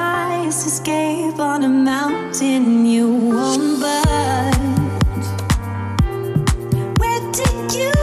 highest escape on a mountain you won't budge. Where did you?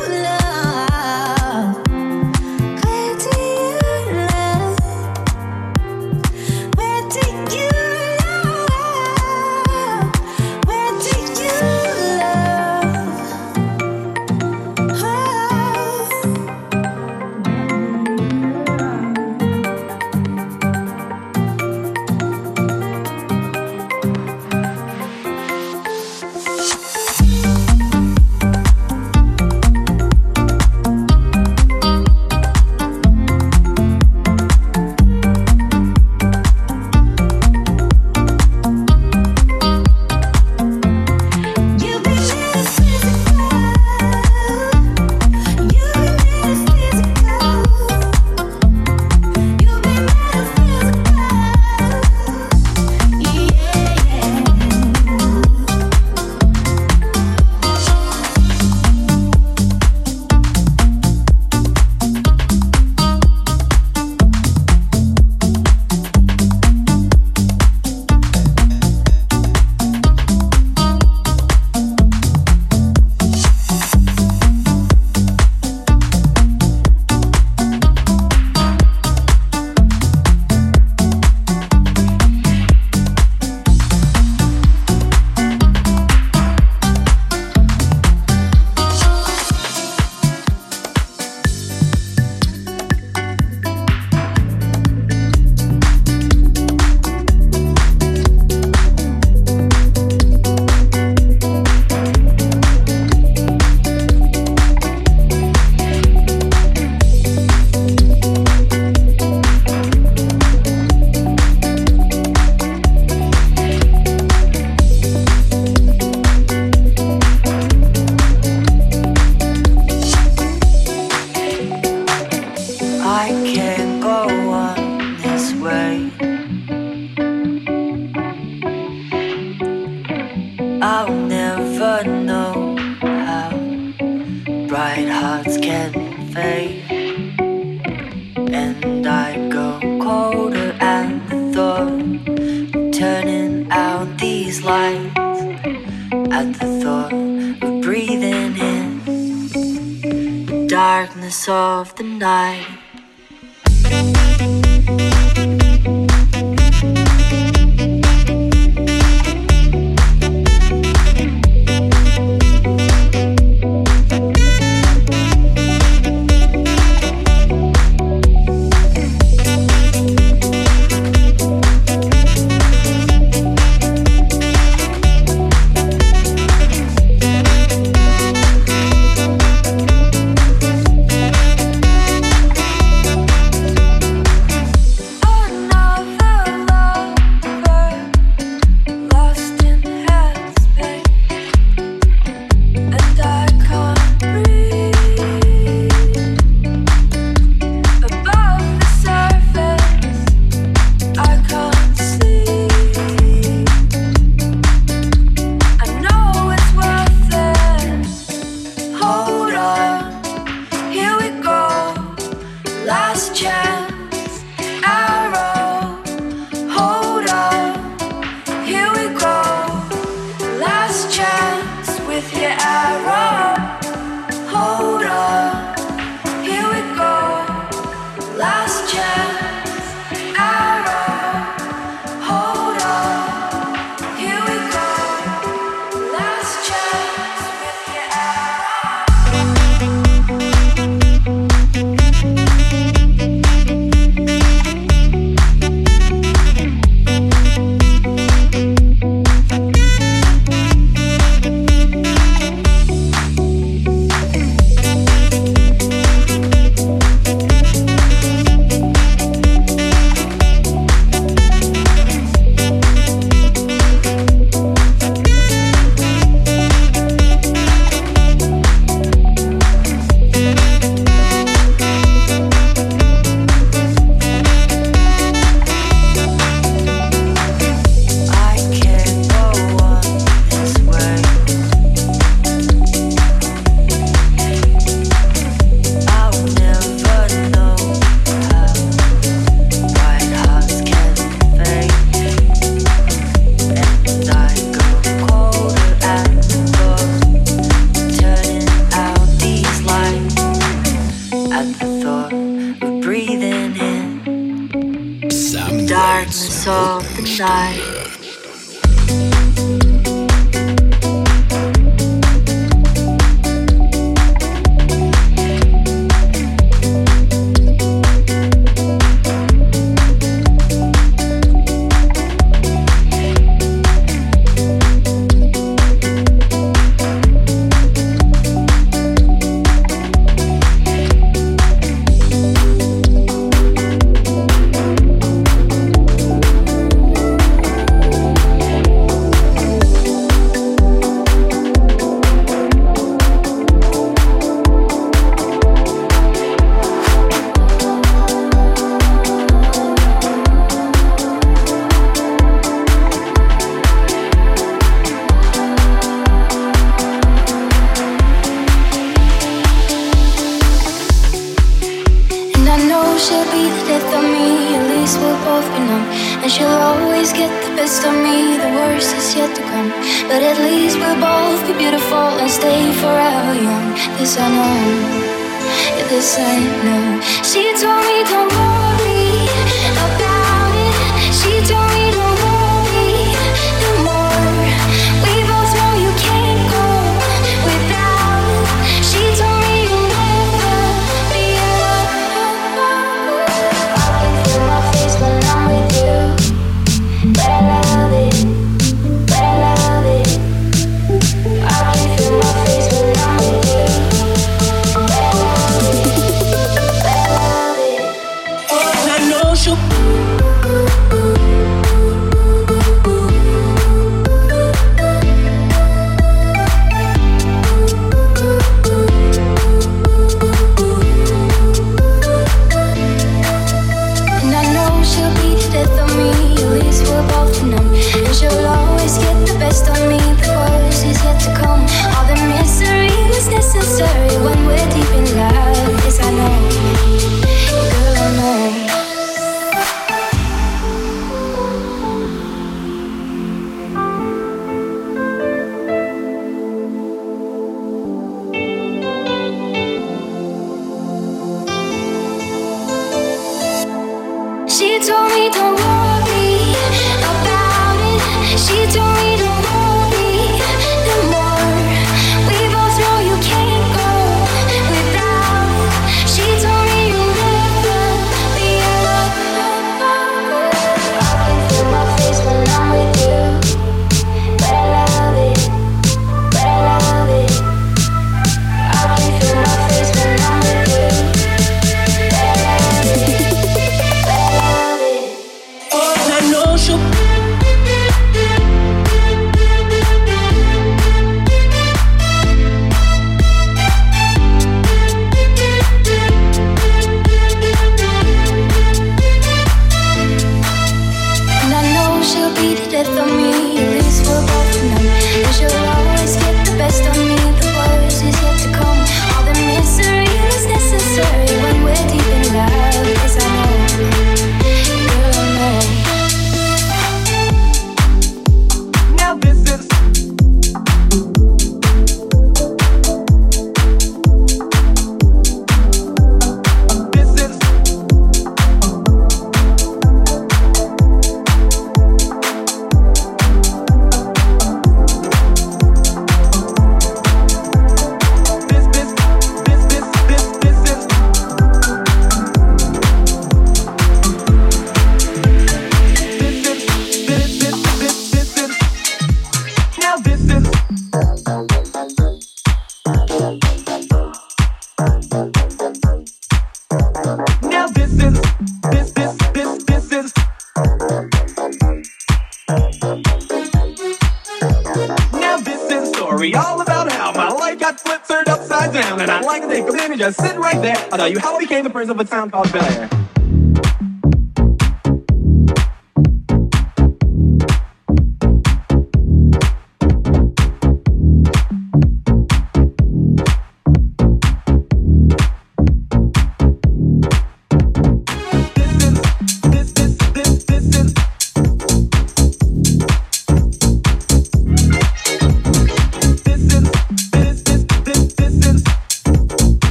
Of a town called Bel Air.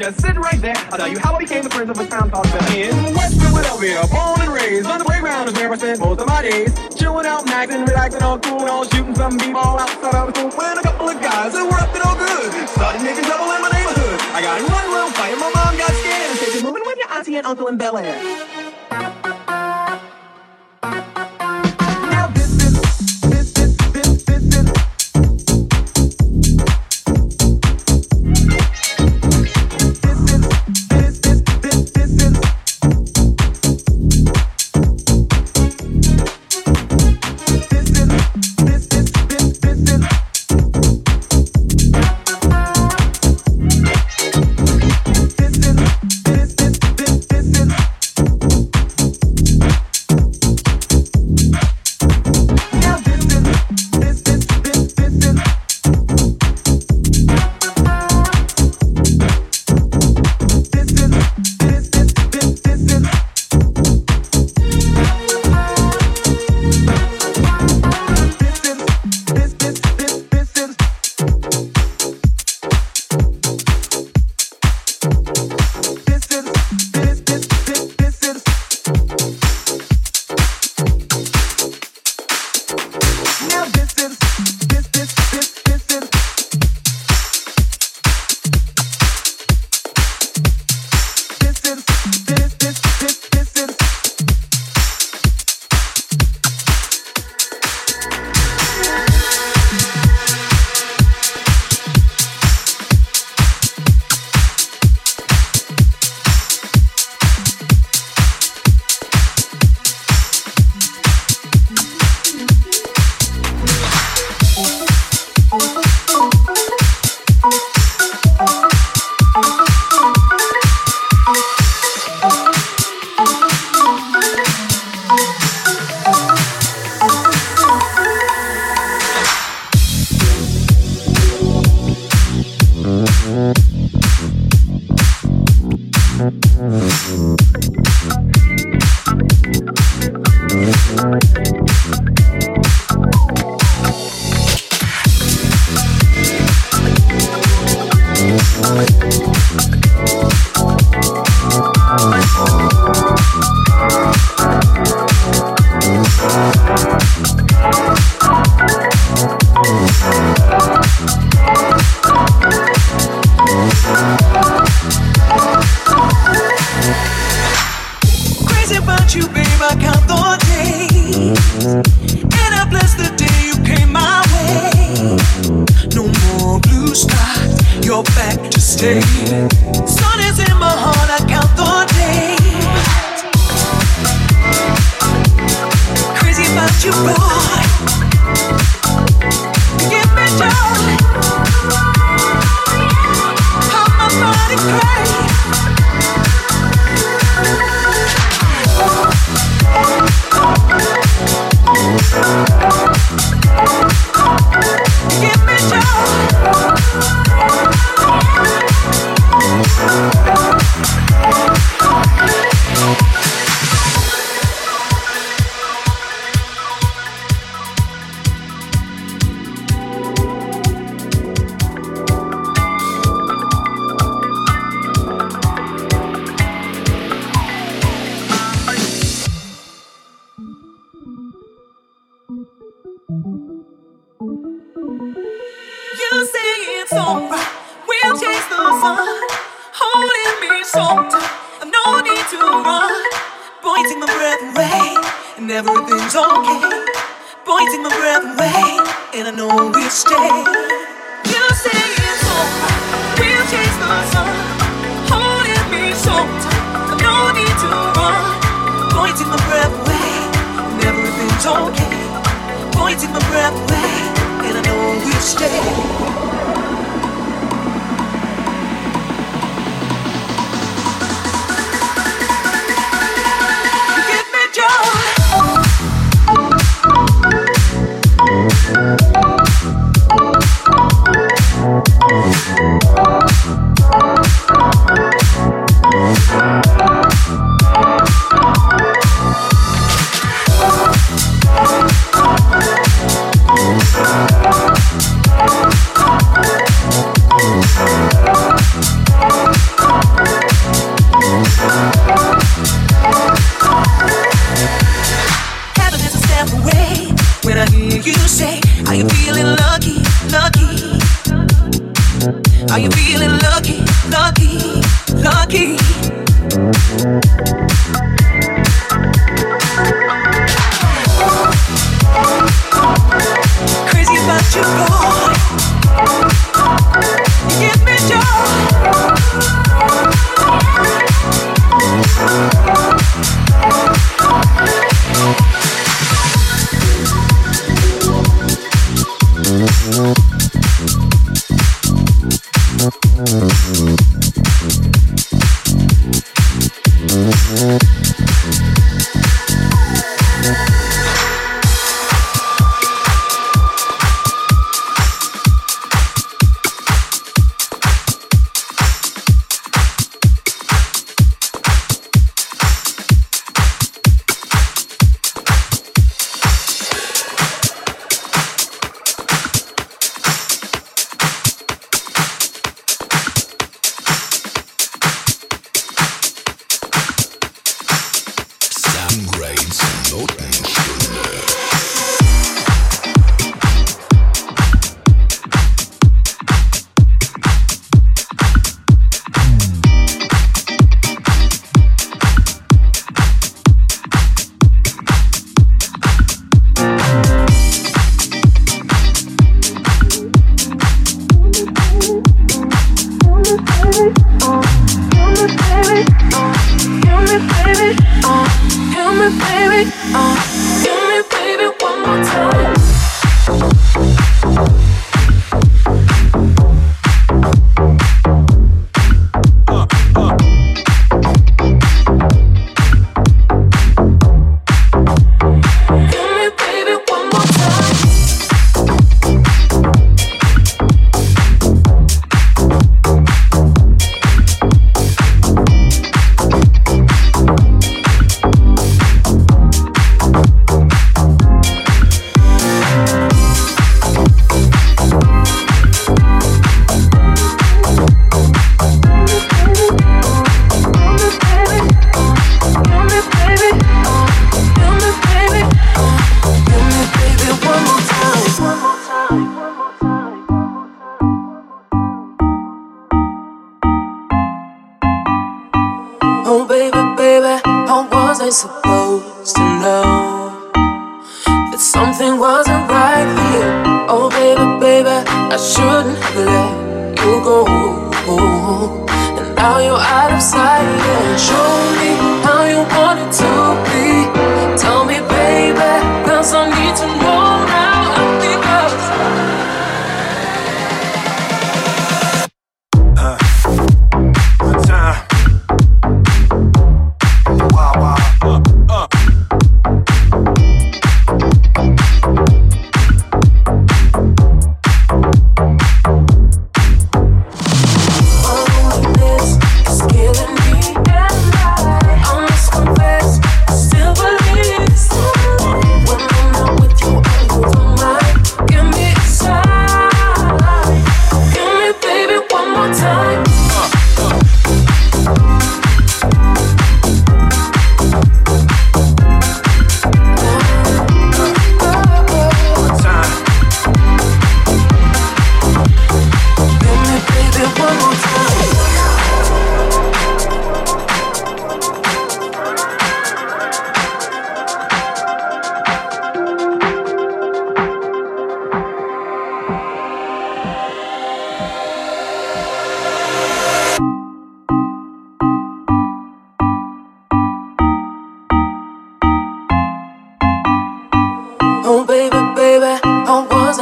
just sit right there. I'll tell you how I became the prince of a town called Bel Air. In West Philadelphia, born and raised on the playground is where I spent most of my days. Chilling out, maxing, relaxing, all cool, all shooting some b-ball outside of school. When a couple of guys that were up to no good started making trouble in my neighborhood. I got in one little fight my mom got scared and said, "You're moving with your auntie and uncle in Bel Air."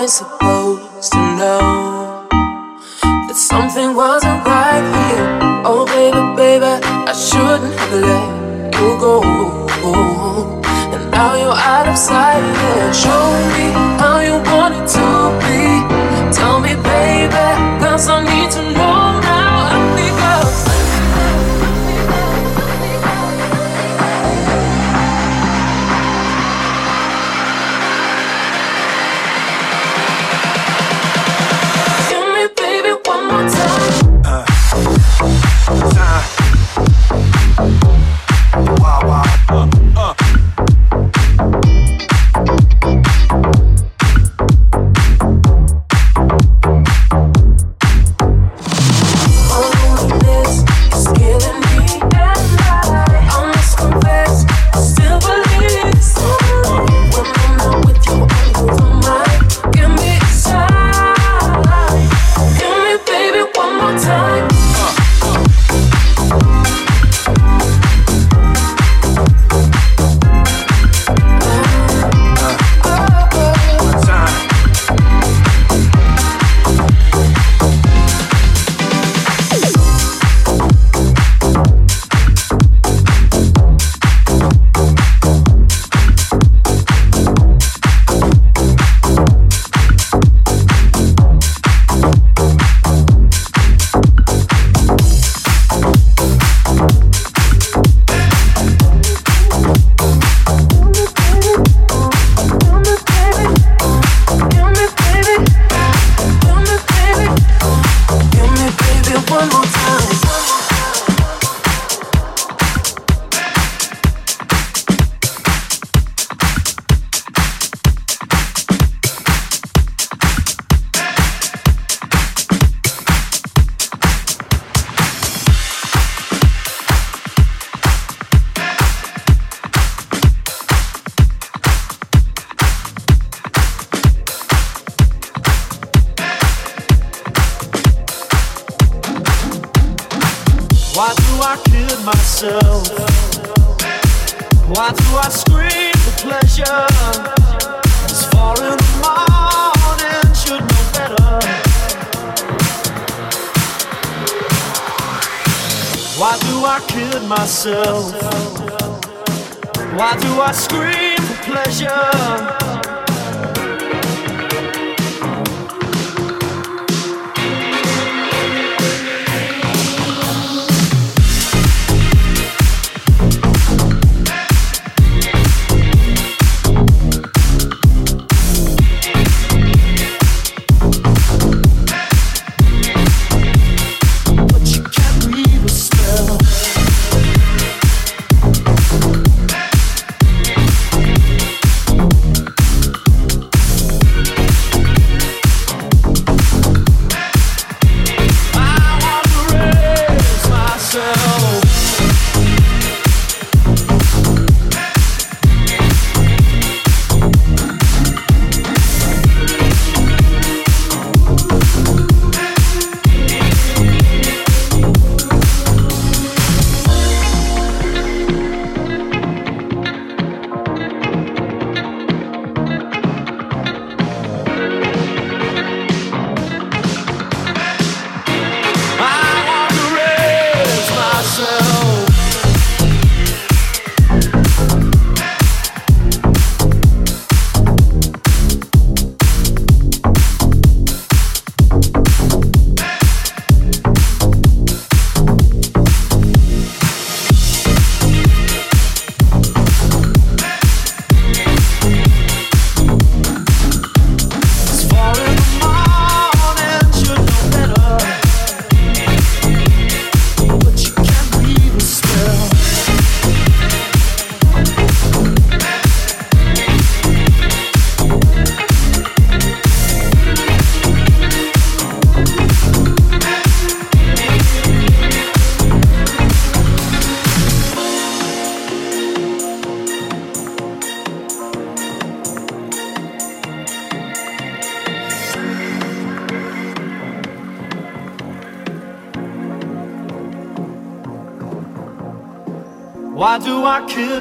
I supposed to know that something wasn't right here? Oh, baby, baby, I shouldn't have let you go. And now you're out of sight. Yeah. Show me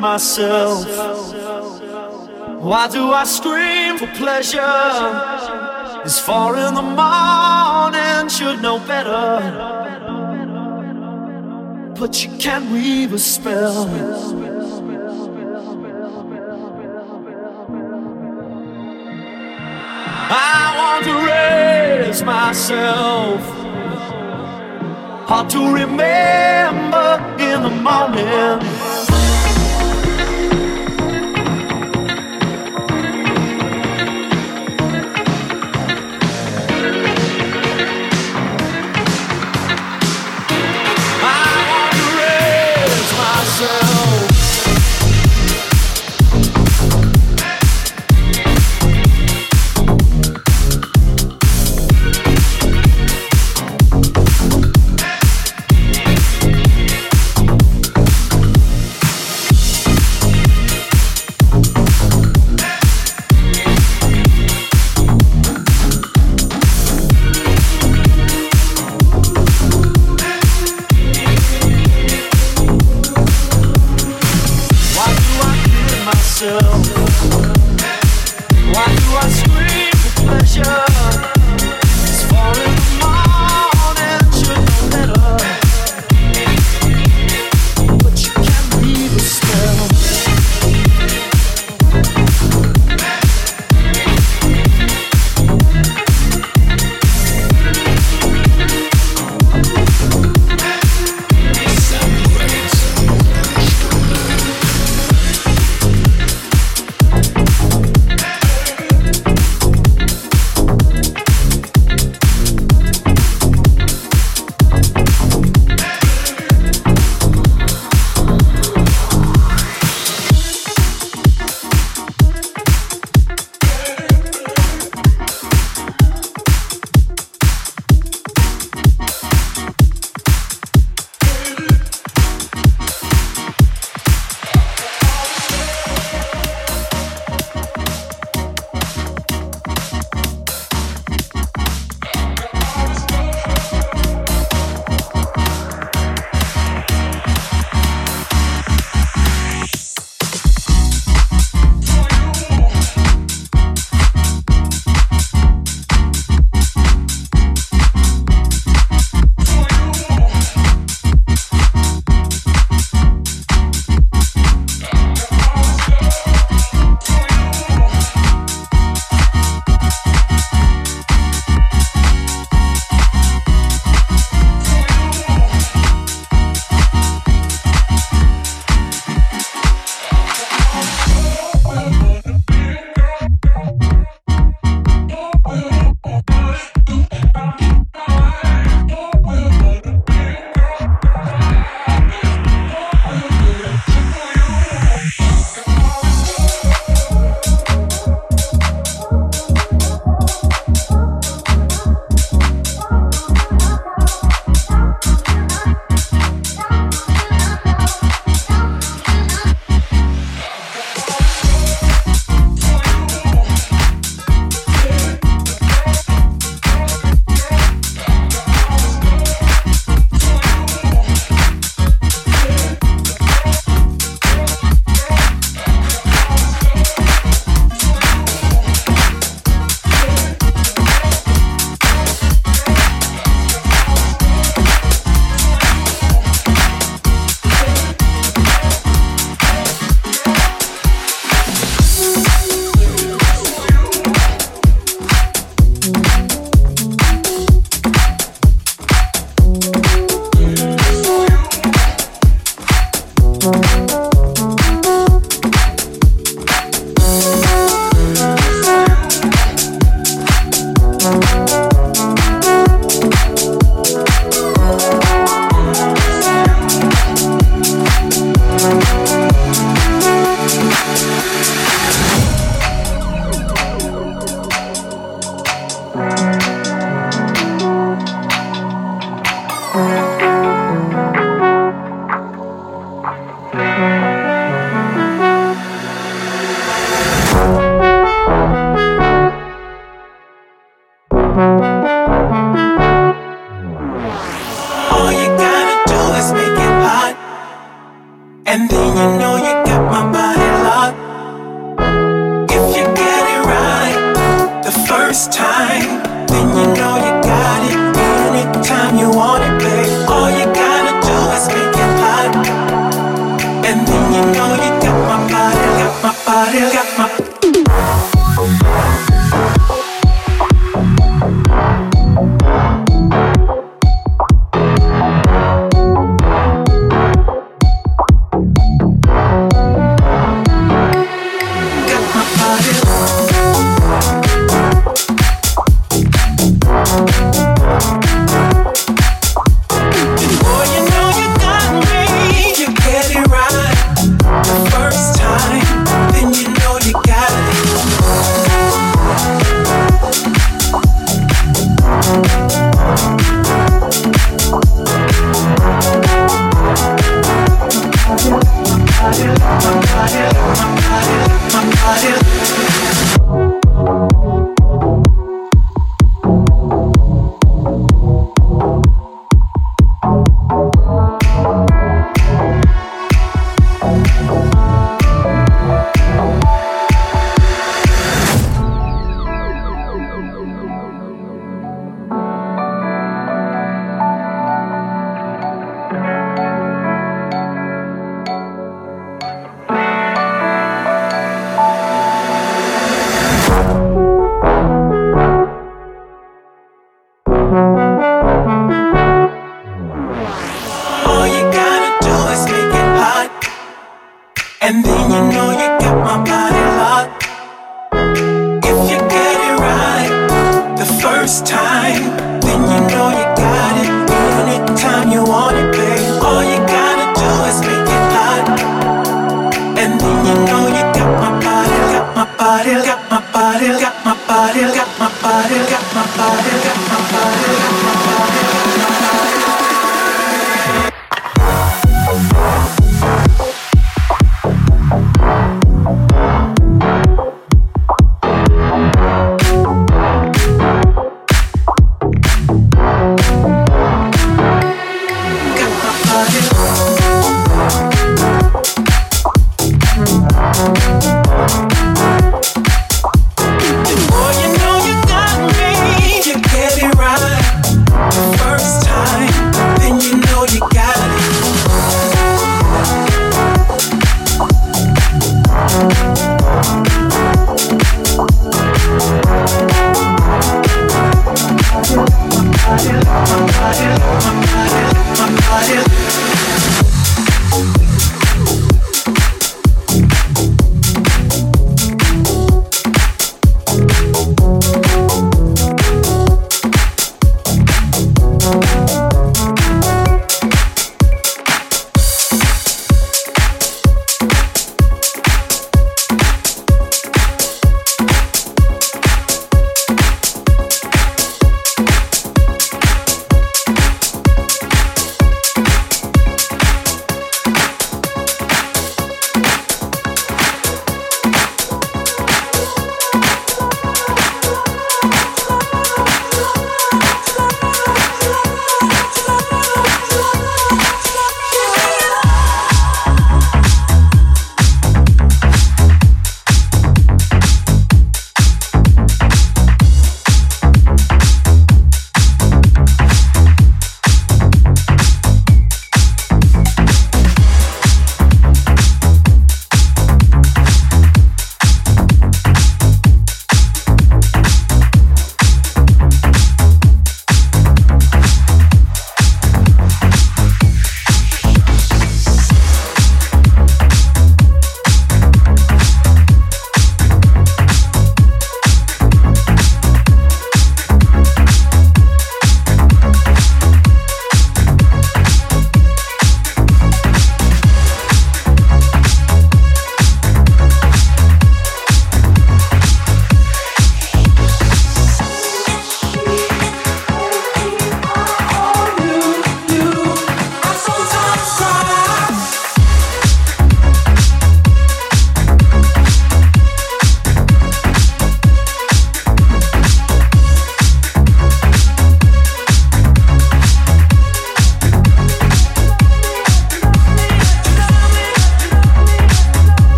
myself? Why do I scream for pleasure? It's four in the morning, should know better. But you can't weave a spell. I want to raise myself. Hard to remember in the morning.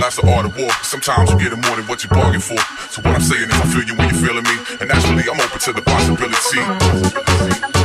That's the art of war. Sometimes you get it more than what you bargain for. So what I'm saying is I feel you when you're feeling me. And naturally, I'm open to the possibility.